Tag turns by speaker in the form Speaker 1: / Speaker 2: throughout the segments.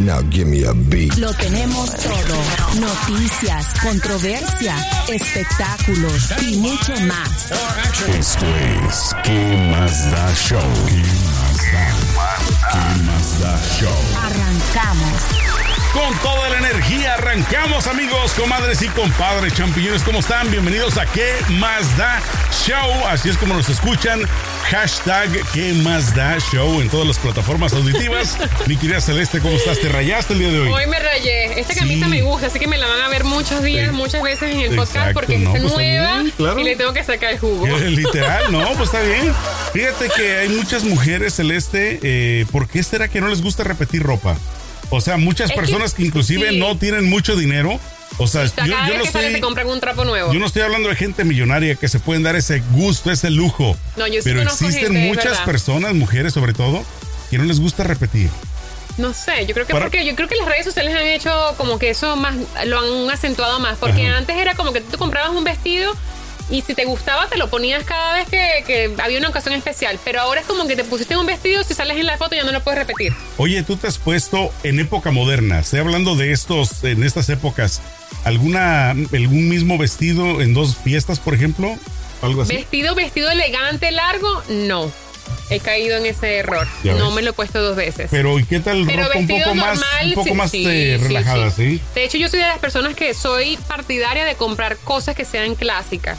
Speaker 1: Now give me a beat.
Speaker 2: Lo tenemos todo. Noticias, controversia, espectáculos y mucho más.
Speaker 3: Esto es ¿Qué más da show? ¿Qué más da? ¿Qué más da show?
Speaker 2: Arrancamos.
Speaker 4: Con toda la energía arrancamos amigos, comadres y compadres champiñones. ¿Cómo están? Bienvenidos a ¿Qué más da show? Así es como nos escuchan. Hashtag ¿Qué más da show? En todas las plataformas auditivas. Mi querida Celeste, ¿cómo estás? ¿Te rayaste el día de hoy?
Speaker 5: Hoy me rayé. Esta camisa
Speaker 4: Sí.
Speaker 5: me gusta, así que me la van a ver muchos días,
Speaker 4: Sí.
Speaker 5: muchas veces en el podcast porque
Speaker 4: no,
Speaker 5: es
Speaker 4: pues,
Speaker 5: nueva
Speaker 4: está claro.
Speaker 5: y le tengo que sacar el jugo.
Speaker 4: Eh, Literal, no, pues está bien. Fíjate que hay muchas mujeres, Celeste, eh, ¿por qué será que no les gusta repetir ropa? O sea, muchas
Speaker 5: Es que-
Speaker 4: personas que inclusive
Speaker 5: sí.
Speaker 4: no tienen mucho dinero. O sea,
Speaker 5: O sea,
Speaker 4: yo,
Speaker 5: cada
Speaker 4: yo
Speaker 5: vez
Speaker 4: no
Speaker 5: que sale
Speaker 4: estoy,
Speaker 5: se compran un trapo nuevo.
Speaker 4: yo no estoy hablando de gente millonaria que se pueden dar ese gusto, ese lujo.
Speaker 5: No, yo sí
Speaker 4: Pero existen
Speaker 5: gente,
Speaker 4: muchas personas, mujeres sobre todo, que no les gusta repetir.
Speaker 5: No sé, yo creo que
Speaker 4: Para-
Speaker 5: porque yo creo que las redes sociales han hecho como que eso más lo han acentuado más, porque
Speaker 4: Ajá.
Speaker 5: antes era como que tú comprabas un vestido y si te gustaba te lo ponías cada vez que, que había una ocasión especial, pero ahora es como que te pusiste un vestido, si sales en la foto ya no lo puedes repetir.
Speaker 4: Oye, tú te has puesto en época moderna, estoy hablando de estos, en estas épocas, alguna, algún mismo vestido en dos fiestas, por ejemplo, algo así.
Speaker 5: Vestido, vestido elegante, largo, no. He caído en ese error.
Speaker 4: Ya
Speaker 5: No
Speaker 4: ves.
Speaker 5: me lo he puesto dos veces.
Speaker 4: Pero ¿y qué tal
Speaker 5: Pero
Speaker 4: ropa un poco más, un poco
Speaker 5: sí,
Speaker 4: más
Speaker 5: sí,
Speaker 4: eh,
Speaker 5: sí,
Speaker 4: relajada, sí?
Speaker 5: De hecho, yo soy de las personas que soy partidaria de comprar cosas que sean clásicas.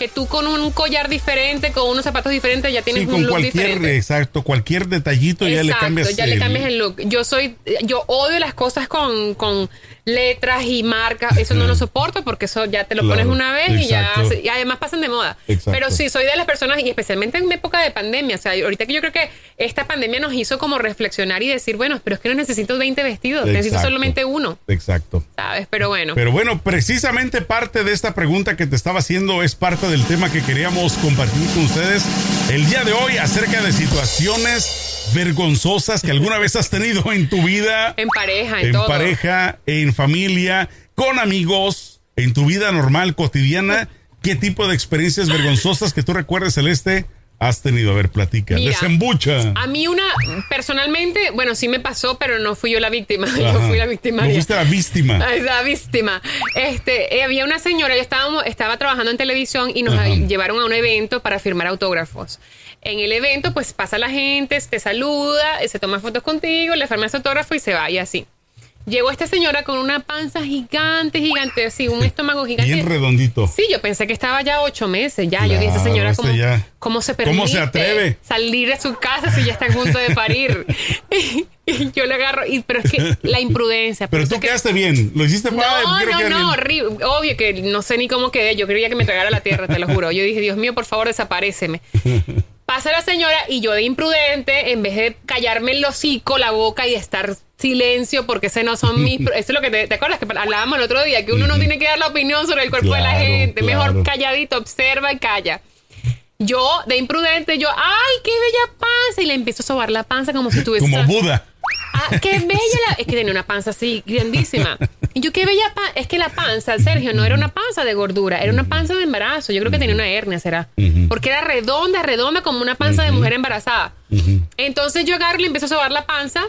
Speaker 5: Que tú con un collar diferente, con unos zapatos diferentes, ya tienes
Speaker 4: Sí,
Speaker 5: un
Speaker 4: con
Speaker 5: look
Speaker 4: cualquier,
Speaker 5: diferente.
Speaker 4: exacto, cualquier detallito ya le cambias.
Speaker 5: ya le
Speaker 4: el-
Speaker 5: cambias el look. Yo soy, yo odio las cosas con, con letras y marcas. Eso no lo soporto porque eso ya te lo
Speaker 4: Claro,
Speaker 5: pones una vez y ya, y además pasan de moda.
Speaker 4: Exacto.
Speaker 5: Pero sí, soy de las personas y especialmente en época de pandemia. O sea, ahorita que yo creo que esta pandemia nos hizo como reflexionar y decir, bueno, pero es que no necesito 20 vestidos, necesito solamente uno,
Speaker 4: Exacto.
Speaker 5: ¿sabes? Pero bueno.
Speaker 4: Pero bueno, precisamente parte de esta pregunta que te estaba haciendo es parte del tema que queríamos compartir con ustedes el día de hoy acerca de situaciones vergonzosas que alguna vez has tenido en tu vida,
Speaker 5: en pareja, en,
Speaker 4: en
Speaker 5: todo.
Speaker 4: pareja, en familia, con amigos, en tu vida normal, cotidiana. ¿Qué tipo de experiencias vergonzosas que tú recuerdes, Celeste, has tenido? A ver, platica.
Speaker 5: Mira,
Speaker 4: Desembucha.
Speaker 5: A mí una, personalmente, bueno, sí me pasó, pero no fui yo la víctima, yo
Speaker 4: Ajá.
Speaker 5: fui la víctima.
Speaker 4: No fuiste la víctima.
Speaker 5: La víctima. Este, eh, había una señora, yo estábamos, estaba trabajando en televisión y nos
Speaker 4: Ajá.
Speaker 5: llevaron a un evento para firmar autógrafos. En el evento, pues pasa la gente, te saluda, se toma fotos contigo, le firmas autógrafo y se va, y así. Llegó esta señora con una panza gigante, gigante, así, un estómago gigante.
Speaker 4: Bien redondito.
Speaker 5: Sí, yo pensé que estaba ya ocho meses ya. yo dije, señora,
Speaker 4: esta
Speaker 5: ¿cómo,
Speaker 4: ya-
Speaker 5: ¿cómo se permite
Speaker 4: ¿Cómo se atreve?
Speaker 5: salir de su casa si ya está a punto de parir? y yo le agarro, y, pero es que la imprudencia.
Speaker 4: Pero tú
Speaker 5: que-
Speaker 4: quedaste bien. Lo hiciste
Speaker 5: No,
Speaker 4: para
Speaker 5: no, no,
Speaker 4: bien.
Speaker 5: horrible. Obvio que no sé ni cómo quedé. Yo creía que me tragara la tierra, te lo juro. Yo dije, Dios mío, por favor, desaparéceme. Pasa la señora y yo de imprudente, en vez de callarme el hocico, la boca y estar silencio, porque ese no son mis... Eso es lo que te, ¿te acuerdas que hablábamos el otro día, que uno no tiene que dar la opinión sobre el cuerpo de la gente.
Speaker 4: claro.
Speaker 5: Mejor calladito, observa y calla. Yo, de imprudente, yo, ¡ay, qué bella panza! Y le empiezo a sobar la panza como si tuviese...
Speaker 4: Como Buda.
Speaker 5: Ah, qué bella la... Es que tenía una panza así, grandísima. Y yo, qué bella panza. Es que la panza, Sergio, no era una panza de gordura, era una panza de embarazo. Yo creo que tenía una hernia, será. Porque era redonda, redonda, como una panza de mujer embarazada. Entonces yo agarro y le empiezo a sobar la panza.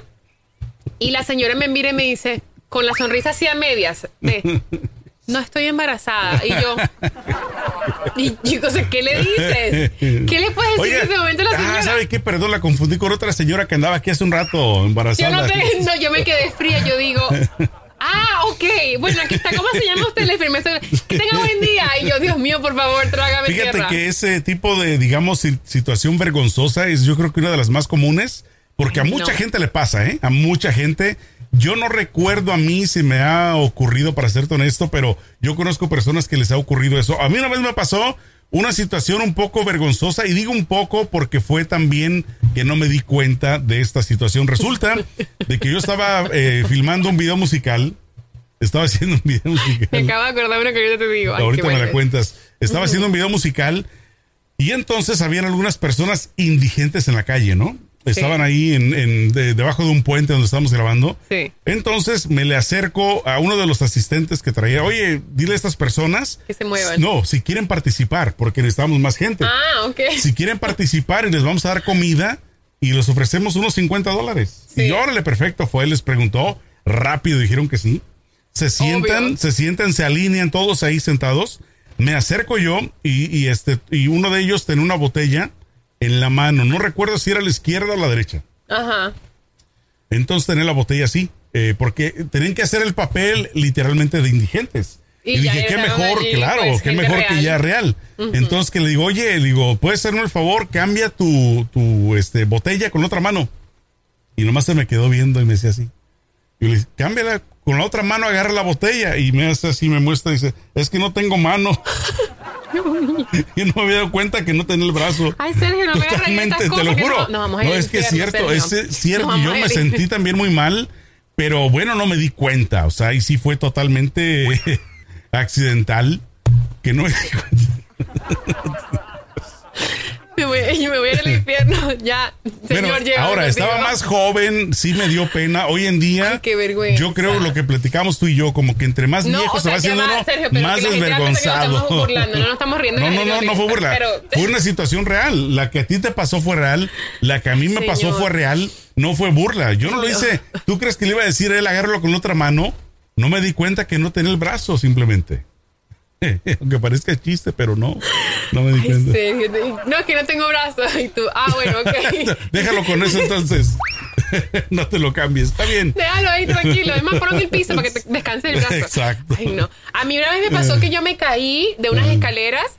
Speaker 5: Y la señora me mira y me dice, con la sonrisa así a medias, ve, no estoy embarazada. Y yo, y yo, ¿qué le dices? ¿Qué le puedes decir
Speaker 4: Oye,
Speaker 5: en ese momento a la señora?
Speaker 4: ah, ¿sabe qué? Perdón, la confundí con otra señora que andaba aquí hace un rato
Speaker 5: Yo
Speaker 4: embarazada.
Speaker 5: no, te- no, yo me quedé fría, yo digo, ah, ok, bueno, aquí está, ¿cómo se llama usted? Le firmé. Que tenga buen día. Y yo, Dios mío, por favor, trágame
Speaker 4: Fíjate
Speaker 5: tierra.
Speaker 4: que ese tipo de, digamos, si- situación vergonzosa es yo creo que una de las más comunes, porque a mucha
Speaker 5: no.
Speaker 4: gente le pasa, ¿eh? A mucha gente. Yo no recuerdo a mí si me ha ocurrido, para serte honesto, pero yo conozco personas que les ha ocurrido eso. A mí una vez me pasó una situación un poco vergonzosa, y digo un poco porque fue también que no me di cuenta de esta situación. Resulta de que yo estaba eh, filmando un video musical. Estaba haciendo un video musical.
Speaker 5: Me acabo de acordar una que yo te digo. Ay,
Speaker 4: Ahorita me la cuentas. Estaba haciendo un video musical Y entonces habían algunas personas indigentes en la calle, ¿no? Estaban ahí en, en- de- debajo de un puente donde estábamos grabando.
Speaker 5: Sí.
Speaker 4: Entonces me le acerco a uno de los asistentes que traía, oye, dile a estas personas.
Speaker 5: Que se muevan.
Speaker 4: No, si quieren participar, porque necesitamos más gente.
Speaker 5: Ah, ok.
Speaker 4: Si quieren participar y les vamos a dar comida y les ofrecemos unos 50 dólares.
Speaker 5: Sí.
Speaker 4: Y órale, perfecto, fue, les preguntó, rápido dijeron que sí. Se sientan,
Speaker 5: Obvio.
Speaker 4: se sientan, se alinean todos ahí sentados. Me acerco yo y, y este, y uno de ellos tenía una botella en la mano. No recuerdo si era la izquierda o la derecha.
Speaker 5: Ajá.
Speaker 4: Entonces tenía la botella así, eh, porque tenían que hacer el papel literalmente de indigentes.
Speaker 5: Y
Speaker 4: dije, qué mejor,
Speaker 5: allí,
Speaker 4: claro,
Speaker 5: pues,
Speaker 4: qué mejor que
Speaker 5: real.
Speaker 4: ya real. Entonces que le digo, oye, le digo, ¿puedes hacerme el favor? Cambia tu, tu este, botella con la otra mano. Y nomás se me quedó viendo y me decía así. Y le dije, cámbiala con la otra mano, agarra la botella. Y me hace así, me muestra y dice, es que no tengo mano. y no me había dado cuenta que no tenía el brazo.
Speaker 5: Ay, Sergio, no me
Speaker 4: Totalmente,
Speaker 5: estas
Speaker 4: te lo juro.
Speaker 5: no-
Speaker 4: es que es cierto, es cierto. Yo me sentí también muy mal, pero bueno, no me di cuenta. O sea, y sí fue totalmente accidental que no me di cuenta.
Speaker 5: Me voy, me voy a ir al infierno. Ya, señor,
Speaker 4: Bueno, ahora estaba más joven, sí me dio pena. Hoy en día,
Speaker 5: Ay, qué vergüenza.
Speaker 4: yo creo lo que platicamos tú y yo, como que entre más
Speaker 5: No,
Speaker 4: viejo
Speaker 5: o
Speaker 4: se va haciendo
Speaker 5: va,
Speaker 4: uno,
Speaker 5: Sergio, pero
Speaker 4: más desvergonzado.
Speaker 5: burlando, no estamos riendo
Speaker 4: No, no, no, no fue burla.
Speaker 5: pero-
Speaker 4: Fue una situación real. La que a ti te pasó fue real. La que a mí me pasó fue real. No fue burla. Yo no lo hice. ¿Tú crees que le iba a decir a él agárralo con la otra mano? No me di cuenta que no tenía el brazo simplemente. Aunque parezca chiste, pero no. No me di
Speaker 5: Ay,
Speaker 4: cuenta.
Speaker 5: No, es que no tengo brazos. Y tú, ah, bueno, ok.
Speaker 4: Déjalo con eso entonces. no te lo cambies. Está bien.
Speaker 5: Déjalo ahí tranquilo. Es más, ponlo el piso para que te descanse el brazo.
Speaker 4: Exacto.
Speaker 5: Ay, no. A mí una vez me pasó que yo me caí de unas escaleras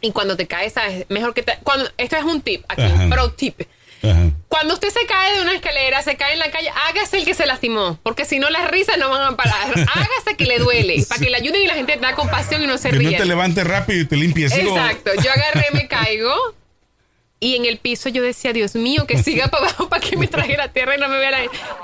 Speaker 5: y cuando te caes, ¿sabes? Mejor que te... Cuando, esto es un tip aquí,
Speaker 4: Ajá.
Speaker 5: pro tip.
Speaker 4: Ajá.
Speaker 5: Cuando usted se cae de una escalera, se cae en la calle, hágase el que se lastimó, porque si no las risas no van a parar. Hágase que le duele, para que le ayuden y la gente te da compasión y no se
Speaker 4: Que no
Speaker 5: ría.
Speaker 4: te levantes rápido y te limpies.
Speaker 5: Exacto. Yo agarré, me caigo. Y en el piso yo decía, Dios mío, que siga para abajo para que me trague la tierra y no me vea la...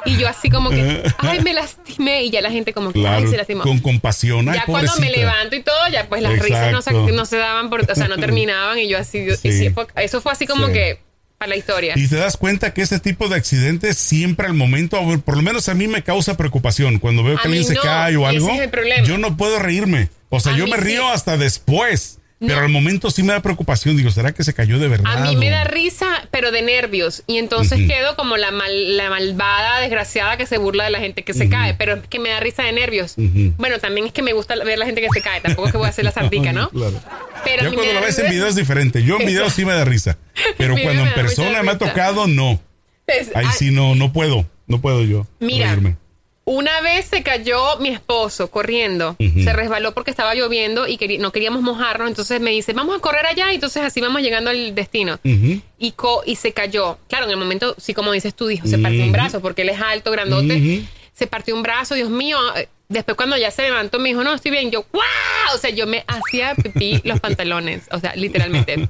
Speaker 5: Y yo así como que, ay, me lastimé. Y ya la gente como que, ay, se lastimó.
Speaker 4: con compasión. Ay,
Speaker 5: ya cuando me levanto y todo, ya pues las risas no se, no daban, por, o sea, no terminaban. Y yo así,
Speaker 4: Sí.
Speaker 5: sí, eso fue así como
Speaker 4: Sí.
Speaker 5: que para la historia.
Speaker 4: Y te das cuenta que ese tipo de accidentes siempre al momento, a por lo menos a mí me causa preocupación. Cuando veo
Speaker 5: A
Speaker 4: que alguien
Speaker 5: mí
Speaker 4: se
Speaker 5: no,
Speaker 4: cae o
Speaker 5: ese
Speaker 4: algo,
Speaker 5: es el problema.
Speaker 4: yo no puedo reírme. O sea,
Speaker 5: A
Speaker 4: yo me
Speaker 5: sí.
Speaker 4: río hasta después. Pero al momento sí me da preocupación. Digo, ¿será que se cayó de verdad?
Speaker 5: A mí me da risa, pero de nervios. Y entonces quedo como la, mal- la malvada, desgraciada que se burla de la gente que se cae. Pero es que me da risa de nervios. Bueno, también es que me gusta ver la gente que se cae. Tampoco es que voy a hacer la sardica, ¿no?
Speaker 4: Claro.
Speaker 5: Pero mí
Speaker 4: cuando lo ves en video es diferente. Yo en video sí me da risa. Pero cuando en persona me ha tocado, no. Ahí
Speaker 5: ah,
Speaker 4: sí no, no puedo. No puedo yo
Speaker 5: Mira,
Speaker 4: reírme.
Speaker 5: Una vez se cayó mi esposo corriendo,
Speaker 4: Ujú.
Speaker 5: se resbaló porque estaba lloviendo y querí- no queríamos mojarnos, entonces me dice, vamos a correr allá, y entonces así vamos llegando al destino.
Speaker 4: Ujú.
Speaker 5: Y, co- y se cayó. Claro, en el momento, sí, como dices tú, dijo, se partió un brazo porque él es alto, grandote. Se partió un brazo, Dios mío. Después cuando ya se levantó me dijo, no, estoy bien. Yo, ¡wow! O sea, yo me hacía pipí los pantalones, o sea, literalmente.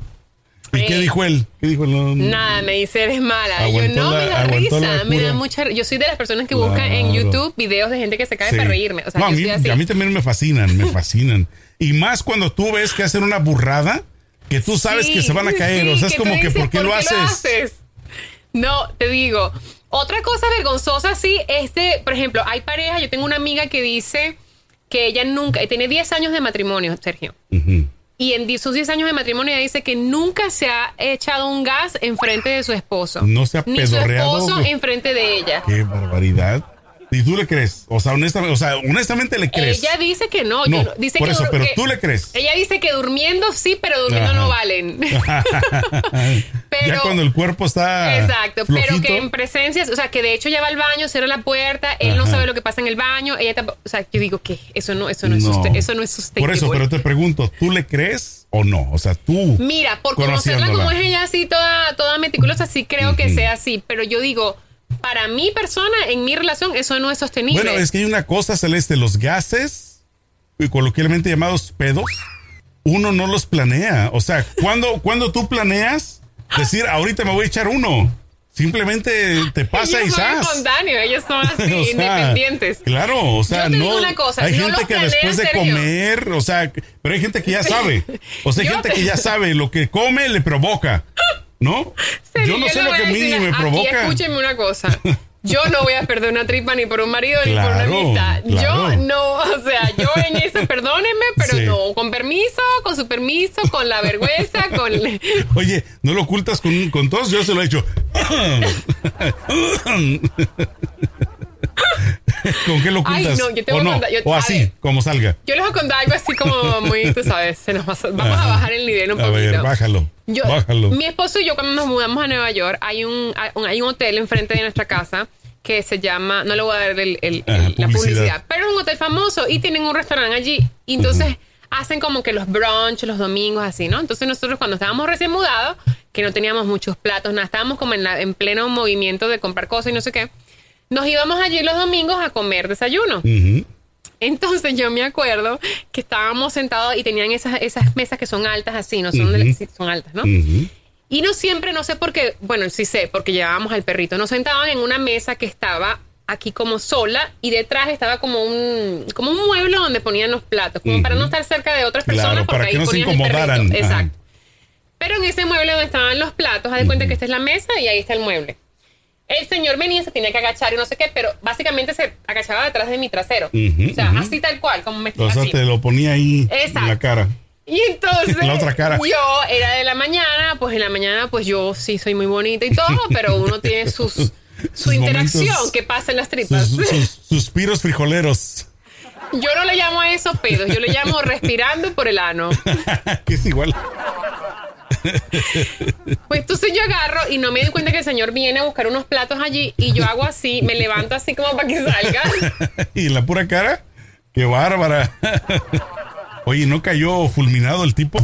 Speaker 4: ¿Y qué dijo él? ¿Qué dijo él?
Speaker 5: Nada, me dice, eres mala. Yo, no,
Speaker 4: la-
Speaker 5: me da risa, me da mucha Yo soy de las personas que buscan en
Speaker 4: Claro.
Speaker 5: YouTube videos de gente que se cae
Speaker 4: Sí.
Speaker 5: para reírme. O sea,
Speaker 4: No, a, mí,
Speaker 5: soy así.
Speaker 4: a mí también me fascinan, me fascinan. Y más cuando tú ves que hacen una burrada, que tú sabes
Speaker 5: Sí,
Speaker 4: que se van a caer.
Speaker 5: sí,
Speaker 4: o sea, es como que, ¿por qué, lo, haces?
Speaker 5: No, te digo. Otra cosa vergonzosa, sí, es de, por ejemplo, hay parejas, yo tengo una amiga que dice que ella nunca, tiene 10 años de matrimonio, Sergio.
Speaker 4: Ujú.
Speaker 5: Y en sus 10 años de matrimonio ella dice que nunca se ha echado un gas enfrente de su esposo.
Speaker 4: No se ha
Speaker 5: Ni su
Speaker 4: pedorreado.
Speaker 5: esposo enfrente de ella.
Speaker 4: Qué barbaridad. ¿Y tú le crees? O sea, honestamente, o sea, honestamente le crees.
Speaker 5: Ella dice que no.
Speaker 4: No,
Speaker 5: yo dice
Speaker 4: por
Speaker 5: que
Speaker 4: eso, pero
Speaker 5: que-
Speaker 4: tú le crees.
Speaker 5: Ella dice que durmiendo sí, pero durmiendo
Speaker 4: Ajá.
Speaker 5: no valen. Pero-
Speaker 4: ya cuando el cuerpo está.
Speaker 5: Exacto, pero que en presencias, o sea, que de hecho ya va al baño, cierra la puerta, él no sabe lo que pasa en el baño, ella tampoco, o sea, yo digo que eso no, eso no, es,
Speaker 4: No.
Speaker 5: suste- eso no es sustentable.
Speaker 4: Por eso, pero te pregunto, ¿tú le crees o no? O sea, tú.
Speaker 5: Mira, por conocerla como es ella así, toda, toda meticulosa, sí creo que sea así, pero yo digo, para mi persona, en mi relación, eso no es sostenible.
Speaker 4: Bueno, es que hay una cosa, Celeste, los gases, y coloquialmente llamados pedos, uno no los planea. O sea, cuando, cuando tú planeas decir, ahorita me voy a echar uno, Simplemente te pasa y
Speaker 5: ellos son
Speaker 4: zas.
Speaker 5: espontáneos, ellos son así,
Speaker 4: O sea,
Speaker 5: independientes.
Speaker 4: Claro, o sea, no.
Speaker 5: una cosa,
Speaker 4: hay
Speaker 5: no
Speaker 4: gente que después de comer, o sea, pero hay gente que ya sabe. O sea, hay gente
Speaker 5: te-
Speaker 4: que ya sabe lo que come le provoca, ¿no? Yo no sé lo que a mí
Speaker 5: decir,
Speaker 4: me
Speaker 5: aquí
Speaker 4: provoca.
Speaker 5: escúchenme una cosa. Yo no voy a perder una tripa ni por un marido ni por una amistad.
Speaker 4: claro.
Speaker 5: Yo no, o sea, yo en eso, perdónenme, pero
Speaker 4: Sí.
Speaker 5: no, con permiso, con su permiso, con la vergüenza, con...
Speaker 4: Oye, no lo ocultas con, con tos, yo se lo he hecho. ¿Con qué lo
Speaker 5: Ay,
Speaker 4: ocultas?
Speaker 5: no, yo te
Speaker 4: o no,
Speaker 5: contar, yo-
Speaker 4: o así,
Speaker 5: ver.
Speaker 4: como salga.
Speaker 5: Yo les voy a contar algo así como muy, tú sabes, se nos va vamos a bajar el nivel un
Speaker 4: A
Speaker 5: poquito.
Speaker 4: ver, bájalo.
Speaker 5: Yo,
Speaker 4: bájalo.
Speaker 5: Mi esposo y yo cuando nos mudamos a Nueva York hay un, hay un- hotel enfrente de nuestra casa que se llama, no le voy a dar el- el-
Speaker 4: Ajá,
Speaker 5: el- la
Speaker 4: publicidad.
Speaker 5: publicidad, pero es un hotel famoso y tienen un restaurante allí. Y entonces hacen como que los brunch los domingos así, ¿no? Entonces nosotros cuando estábamos recién mudados, que no teníamos muchos platos, nada, estábamos como en, la- en pleno movimiento de comprar cosas y no sé qué, nos íbamos allí los domingos a comer desayuno. Entonces yo me acuerdo que estábamos sentados y tenían esas, esas mesas que son altas así, no son, sí, son altas, ¿no? Y no siempre, no sé por qué, bueno, sí sé, porque llevábamos al perrito, nos sentaban en una mesa que estaba aquí como sola y detrás estaba como un como un mueble donde ponían los platos, como para no estar cerca de otras
Speaker 4: Claro,
Speaker 5: personas porque
Speaker 4: para
Speaker 5: ahí
Speaker 4: que no se incomodaran.
Speaker 5: Exacto. Pero en ese mueble donde estaban los platos, haz de cuenta que esta es la mesa y ahí está el mueble. El señor venía, se tenía que agachar y no sé qué, pero básicamente se agachaba detrás de mi trasero.
Speaker 4: Ujú,
Speaker 5: o sea,
Speaker 4: ujú.
Speaker 5: así tal cual, como me
Speaker 4: O sea,
Speaker 5: así.
Speaker 4: te lo ponía ahí en
Speaker 5: Exacto.
Speaker 4: la cara.
Speaker 5: Y entonces
Speaker 4: La otra cara.
Speaker 5: yo era de la mañana, pues en la mañana pues yo sí soy muy bonita y todo, pero uno tiene sus su
Speaker 4: Sus
Speaker 5: interacción
Speaker 4: momentos-
Speaker 5: que pasa en las tripas.
Speaker 4: Sus, sus suspiros frijoleros.
Speaker 5: Yo no le llamo a eso pedos, yo le llamo respirando por el ano.
Speaker 4: que es igual.
Speaker 5: Pues entonces yo agarro y no me doy cuenta que el señor viene a buscar unos platos allí y yo hago así, me levanto así como para que salga.
Speaker 4: y la pura cara. Qué bárbara. Oye, ¿no cayó fulminado el tipo?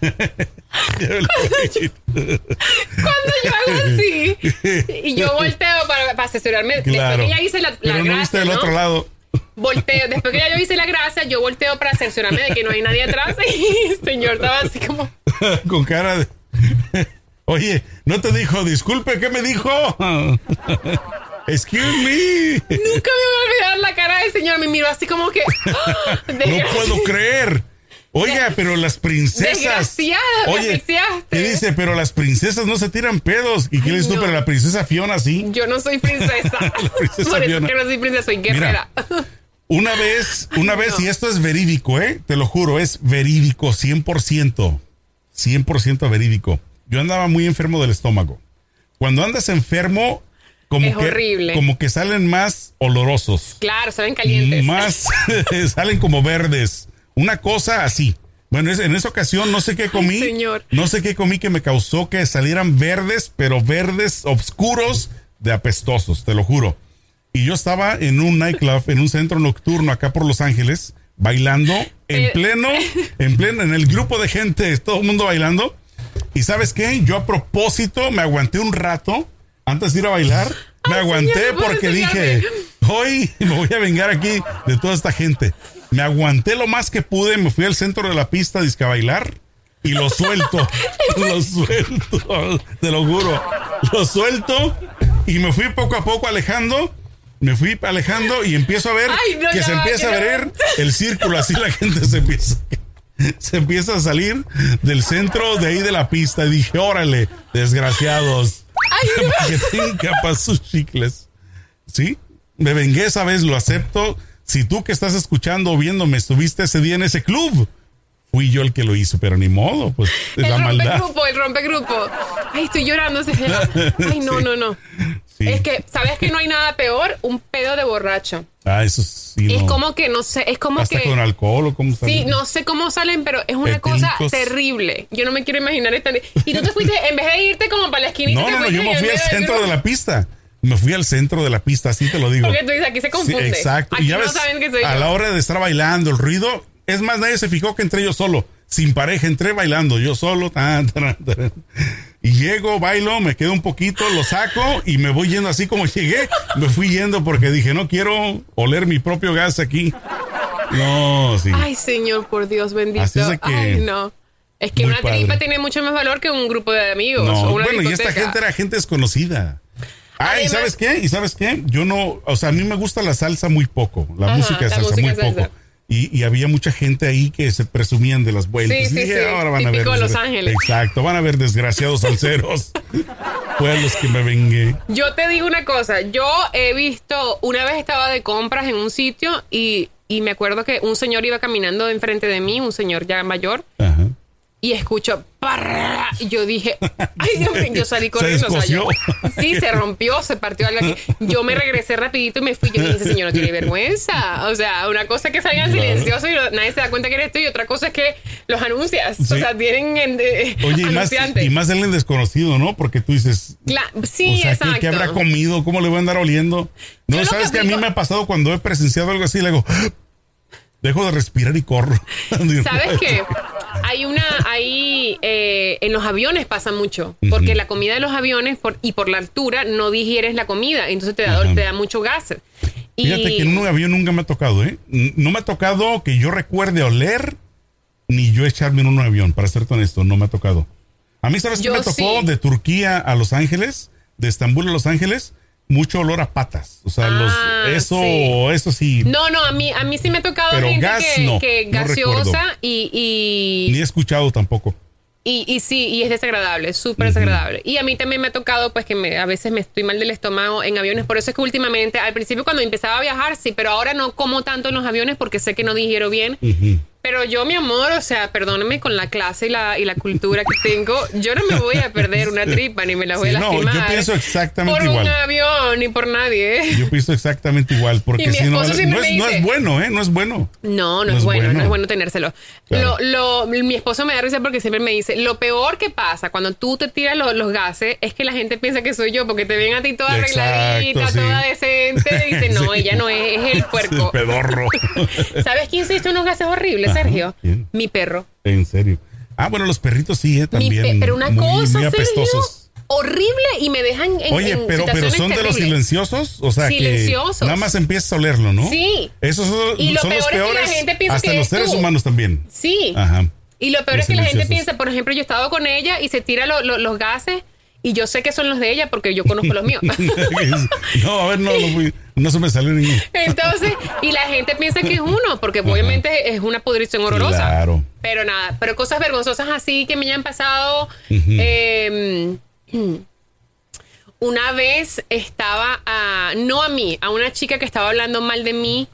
Speaker 5: Cuando yo hago así y yo volteo para, para asesorarme,
Speaker 4: claro.
Speaker 5: después que ya hice la, la
Speaker 4: Pero no
Speaker 5: gracia,
Speaker 4: viste del
Speaker 5: ¿no?
Speaker 4: otro lado.
Speaker 5: Volteo, después que ya yo hice la gracia, yo volteo para cerciorarme de que no hay nadie atrás y el señor estaba así como,
Speaker 4: Con cara de. Oye, ¿no te dijo, disculpe, qué me dijo? Excuse me.
Speaker 5: nunca me voy a olvidar la cara del señor, me miró así como que, ¡ah!
Speaker 4: No puedo creer. Oiga, pero las princesas.
Speaker 5: Desgraciada,
Speaker 4: Oye. ¿qué dice? Pero las princesas no se tiran pedos. ¿Y qué le dices tú?
Speaker 5: no.
Speaker 4: Pero la princesa Fiona sí.
Speaker 5: Yo no soy princesa.
Speaker 4: princesa
Speaker 5: Por eso
Speaker 4: Fiona.
Speaker 5: que no soy princesa, soy guerrera.
Speaker 4: Una vez, una
Speaker 5: Ay,
Speaker 4: vez,
Speaker 5: no.
Speaker 4: y esto es verídico, ¿eh? Te lo juro, es verídico, 100%. 100% verídico. Yo andaba muy enfermo del estómago. Cuando andas enfermo, como
Speaker 5: Es
Speaker 4: que,
Speaker 5: horrible.
Speaker 4: como que salen más olorosos.
Speaker 5: Claro, salen calientes.
Speaker 4: Más salen como verdes. Una cosa así. Bueno, en esa ocasión no sé qué comí.
Speaker 5: señor.
Speaker 4: No sé qué comí que me causó que salieran verdes, pero verdes oscuros de apestosos, te lo juro. Y yo estaba en un nightclub, en un centro nocturno acá por Los Ángeles, bailando en pleno, en pleno, en el grupo de gente, todo el mundo bailando. Y sabes qué? Yo a propósito me aguanté un rato antes de ir a bailar. Me
Speaker 5: Ay,
Speaker 4: aguanté
Speaker 5: señor, ¿puede
Speaker 4: porque dije, hoy me voy a vengar aquí de toda esta gente. Me aguanté lo más que pude, me fui al centro de la pista disque a bailar y lo suelto. lo suelto, te lo juro. Lo suelto y me fui poco a poco alejando. Me fui alejando y empiezo a ver
Speaker 5: Ay, no,
Speaker 4: que se empieza a ver el círculo, así la gente se empieza se empieza a salir del centro de ahí de la pista y dije, órale, desgraciados.
Speaker 5: Ay,
Speaker 4: que tienen capas sus chicles. ¿Sí? Me vengué esa vez, lo acepto. Si tú que estás escuchando o viéndome estuviste ese día en ese club, fui yo el que lo hizo, pero ni modo, pues es
Speaker 5: El
Speaker 4: la maldad.
Speaker 5: rompegrupo, el rompegrupo. Ay, estoy llorando. Ay, no, no, no.
Speaker 4: Sí.
Speaker 5: Es que, ¿sabes que no hay nada peor? Un pedo de borracho.
Speaker 4: Ah, eso sí.
Speaker 5: Es
Speaker 4: no.
Speaker 5: como que, no sé, es como
Speaker 4: Hasta
Speaker 5: que...
Speaker 4: con alcohol o cómo
Speaker 5: Sí,
Speaker 4: sale?
Speaker 5: no sé cómo salen, pero es una cosa terrible. Yo no me quiero imaginar esta. Y tú te fuiste, en vez de irte como para la esquinita,
Speaker 4: No, no, no, yo me fui al centro de la pista. Me fui al centro de la pista, así te lo digo.
Speaker 5: Porque tú dices, aquí se confunde.
Speaker 4: Sí, exacto.
Speaker 5: Aquí
Speaker 4: y ya
Speaker 5: no
Speaker 4: ves,
Speaker 5: saben que soy
Speaker 4: a
Speaker 5: yo.
Speaker 4: la hora de estar bailando, el ruido, es más, nadie se fijó que entré yo solo, sin pareja, entré bailando, yo solo, tan, tan, tan. Y llego, bailo, me quedo un poquito, lo saco y me voy yendo así como llegué, me fui yendo porque dije, no quiero oler mi propio gas aquí. No, sí.
Speaker 5: Ay, señor, por Dios bendito.
Speaker 4: Así es de que-
Speaker 5: Ay, no. Es que una
Speaker 4: padre.
Speaker 5: tripa tiene mucho más valor que un grupo de amigos.
Speaker 4: No,
Speaker 5: o una
Speaker 4: bueno, y esta gente era gente desconocida. Ah, ¿y
Speaker 5: Además-
Speaker 4: sabes qué? ¿Y sabes qué? Yo no, o sea, a mí me gusta la salsa muy poco, la
Speaker 5: Ajá,
Speaker 4: música de salsa
Speaker 5: música
Speaker 4: muy
Speaker 5: salsa.
Speaker 4: poco. Y, y había mucha gente ahí que se presumían de las vueltas.
Speaker 5: Sí,
Speaker 4: Y
Speaker 5: sí,
Speaker 4: dije,
Speaker 5: sí.
Speaker 4: ahora van a ver.
Speaker 5: Los Ángeles.
Speaker 4: Exacto, van a ver desgraciados salseros. Fue a los que me vengué.
Speaker 5: Yo te digo una cosa, yo he visto, una vez estaba de compras en un sitio y, y me acuerdo que un señor iba caminando enfrente de mí, un señor ya mayor,
Speaker 4: Ajá.
Speaker 5: Y escucho parra, y yo dije, ay Dios mío, yo salí corriendo. o sea, yo- sí, se rompió, se partió algo aquí. Yo me regresé rapidito y me fui. Yo dije, ese señor no tiene vergüenza. O sea, una cosa es que salgan
Speaker 4: Claro.
Speaker 5: silenciosos y nadie se da cuenta que eres tú y otra cosa es que los anuncias. O sea, tienen eh,
Speaker 4: Oye, y más, y más alguien desconocido, ¿no? Porque tú dices,
Speaker 5: sí,
Speaker 4: o sea, ¿qué,
Speaker 5: exacto.
Speaker 4: qué habrá comido? ¿Cómo le voy a andar oliendo? No,
Speaker 5: Yo
Speaker 4: ¿sabes
Speaker 5: que
Speaker 4: que a mí me ha pasado cuando he presenciado algo así? Le digo, dejo de respirar y corro.
Speaker 5: ¿Sabes qué? Hay una, hay, eh, en los aviones pasa mucho, porque la comida de los aviones por, y por la altura no digieres la comida, entonces te da, te da mucho gas. Y
Speaker 4: Fíjate que en un avión nunca me ha tocado, ¿eh? No me ha tocado que yo recuerde oler, ni yo echarme en un avión, para ser honesto, no me ha tocado. A mí, ¿sabes qué me tocó
Speaker 5: sí.
Speaker 4: de Turquía a Los Ángeles? De Estambul a Los Ángeles, mucho olor a patas. O sea,
Speaker 5: Ah,
Speaker 4: los, eso,
Speaker 5: sí.
Speaker 4: eso sí,
Speaker 5: no, no, a mí, a mí sí me ha tocado
Speaker 4: Pero
Speaker 5: gente
Speaker 4: gas,
Speaker 5: que,
Speaker 4: no,
Speaker 5: que
Speaker 4: no
Speaker 5: gaseosa
Speaker 4: recuerdo.
Speaker 5: y, y,
Speaker 4: ni he escuchado tampoco.
Speaker 5: Y, y sí, y es desagradable, súper desagradable. Y a mí también me ha tocado, pues, que me, a veces me estoy mal del estómago en aviones. Por eso es que últimamente, al principio cuando empezaba a viajar, sí, pero ahora no como tanto en los aviones porque sé que no digiero bien.
Speaker 4: Ujú.
Speaker 5: Pero yo, mi amor, o sea, perdóname con la clase y la, y la cultura que tengo, yo no me voy a perder una tripa ni me la voy
Speaker 4: Sí,
Speaker 5: a
Speaker 4: no,
Speaker 5: lastimar.
Speaker 4: yo pienso exactamente
Speaker 5: por
Speaker 4: igual.
Speaker 5: un avión ni por nadie.
Speaker 4: Yo pienso exactamente igual, porque si no,
Speaker 5: esposo
Speaker 4: no es,
Speaker 5: me
Speaker 4: no
Speaker 5: dice-
Speaker 4: es bueno, ¿eh? No es bueno.
Speaker 5: No, no,
Speaker 4: No
Speaker 5: es bueno,
Speaker 4: bueno.
Speaker 5: no es bueno tenérselo.
Speaker 4: Claro.
Speaker 5: Lo, lo, mi esposo me da risa porque siempre me dice, lo peor que pasa cuando tú te tiras lo- los gases es que la gente piensa que soy yo porque te ven a ti toda
Speaker 4: Exacto,
Speaker 5: arregladita,
Speaker 4: sí.
Speaker 5: toda decente. Y dice, no,
Speaker 4: Sí.
Speaker 5: ella no es, es el puerco.
Speaker 4: Pedorro.
Speaker 5: ¿Sabes quién se hizo unos gases horribles, Sergio?
Speaker 4: ¿quién?
Speaker 5: Mi perro.
Speaker 4: en serio. Ah, bueno, los perritos sí, ¿eh? También.
Speaker 5: pe- pero una
Speaker 4: muy,
Speaker 5: cosa,
Speaker 4: muy
Speaker 5: Sergio,
Speaker 4: apestosos.
Speaker 5: horrible y me dejan en
Speaker 4: Oye,
Speaker 5: en
Speaker 4: pero, pero son de los silenciosos, o sea,
Speaker 5: Silenciosos.
Speaker 4: que nada más empiezas a olerlo, ¿no?
Speaker 5: Sí.
Speaker 4: Esos son,
Speaker 5: Y lo
Speaker 4: son los
Speaker 5: peor es que la gente piensa
Speaker 4: hasta
Speaker 5: que
Speaker 4: los
Speaker 5: es
Speaker 4: seres
Speaker 5: tú.
Speaker 4: humanos también.
Speaker 5: Sí.
Speaker 4: Ajá.
Speaker 5: Y lo peor
Speaker 4: Los
Speaker 5: es que la gente piensa, por ejemplo, yo he estado con ella y se tira lo- lo- los gases y yo sé que son los de ella porque yo conozco los míos.
Speaker 4: no, a ver, no, no, no se me salió ninguno.
Speaker 5: Entonces, y la gente piensa que es uno, porque obviamente es una pudrición horrorosa.
Speaker 4: Claro.
Speaker 5: Pero nada, pero cosas vergonzosas así que me hayan pasado. eh, una vez estaba a, no a mí, a una chica que estaba hablando mal de mí,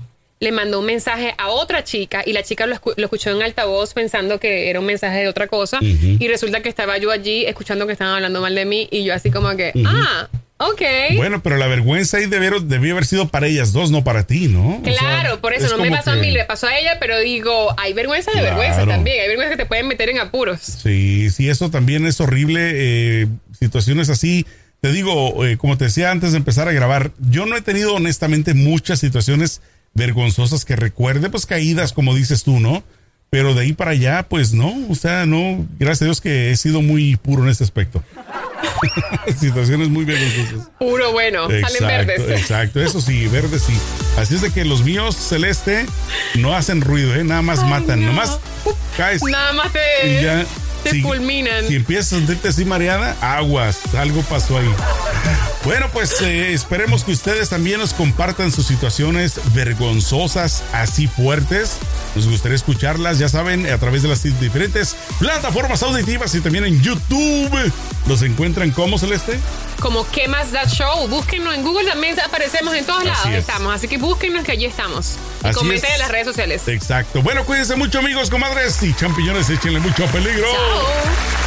Speaker 5: le mandó un mensaje a otra chica y la chica lo, escu- lo escuchó en altavoz pensando que era un mensaje de otra cosa y resulta que estaba yo allí escuchando que estaban hablando mal de mí y yo así como que, ah, ok.
Speaker 4: Bueno, pero la vergüenza ahí debió, debió haber sido para ellas dos, no para ti, ¿no? O sea,
Speaker 5: Claro, por eso
Speaker 4: es
Speaker 5: no me pasó a
Speaker 4: que-
Speaker 5: mí, le pasó a ella, pero digo, hay vergüenza de
Speaker 4: Claro.
Speaker 5: vergüenza también, hay vergüenza que te pueden meter en apuros.
Speaker 4: Sí, sí, eso también es horrible. eh, situaciones así. Te digo, eh, como te decía antes de empezar a grabar, yo no he tenido honestamente muchas situaciones vergonzosas que recuerde, pues caídas, como dices tú, ¿no? Pero de ahí para allá, pues no, o sea, no, gracias a Dios que he sido muy puro en este aspecto. situaciones muy vergonzosas.
Speaker 5: Puro bueno, salen verdes.
Speaker 4: exacto, eso sí, verdes sí. Así es de que los míos celeste no hacen ruido, ¿eh? Nada más
Speaker 5: Ay,
Speaker 4: matan,
Speaker 5: no.
Speaker 4: nomás ¡pup! caes.
Speaker 5: Nada más
Speaker 4: Y
Speaker 5: te,
Speaker 4: ya,
Speaker 5: te
Speaker 4: si-
Speaker 5: fulminan.
Speaker 4: Si empiezas a sentirte así mareada, aguas, algo pasó ahí. Bueno, pues eh, esperemos que ustedes también nos compartan sus situaciones vergonzosas, así fuertes. Nos gustaría escucharlas, ya saben, a través de las diferentes plataformas auditivas y también en YouTube. ¿Los encuentran como Celeste?
Speaker 5: Como ¿Qué más da show? Búsquenos en Google, también aparecemos en todos
Speaker 4: Así
Speaker 5: lados,
Speaker 4: es.
Speaker 5: estamos. Así que búsquenos que allí estamos.
Speaker 4: Así
Speaker 5: comenten en las redes sociales.
Speaker 4: Exacto. Bueno, cuídense mucho, amigos, comadres y champiñones, échenle mucho peligro.
Speaker 5: Chao.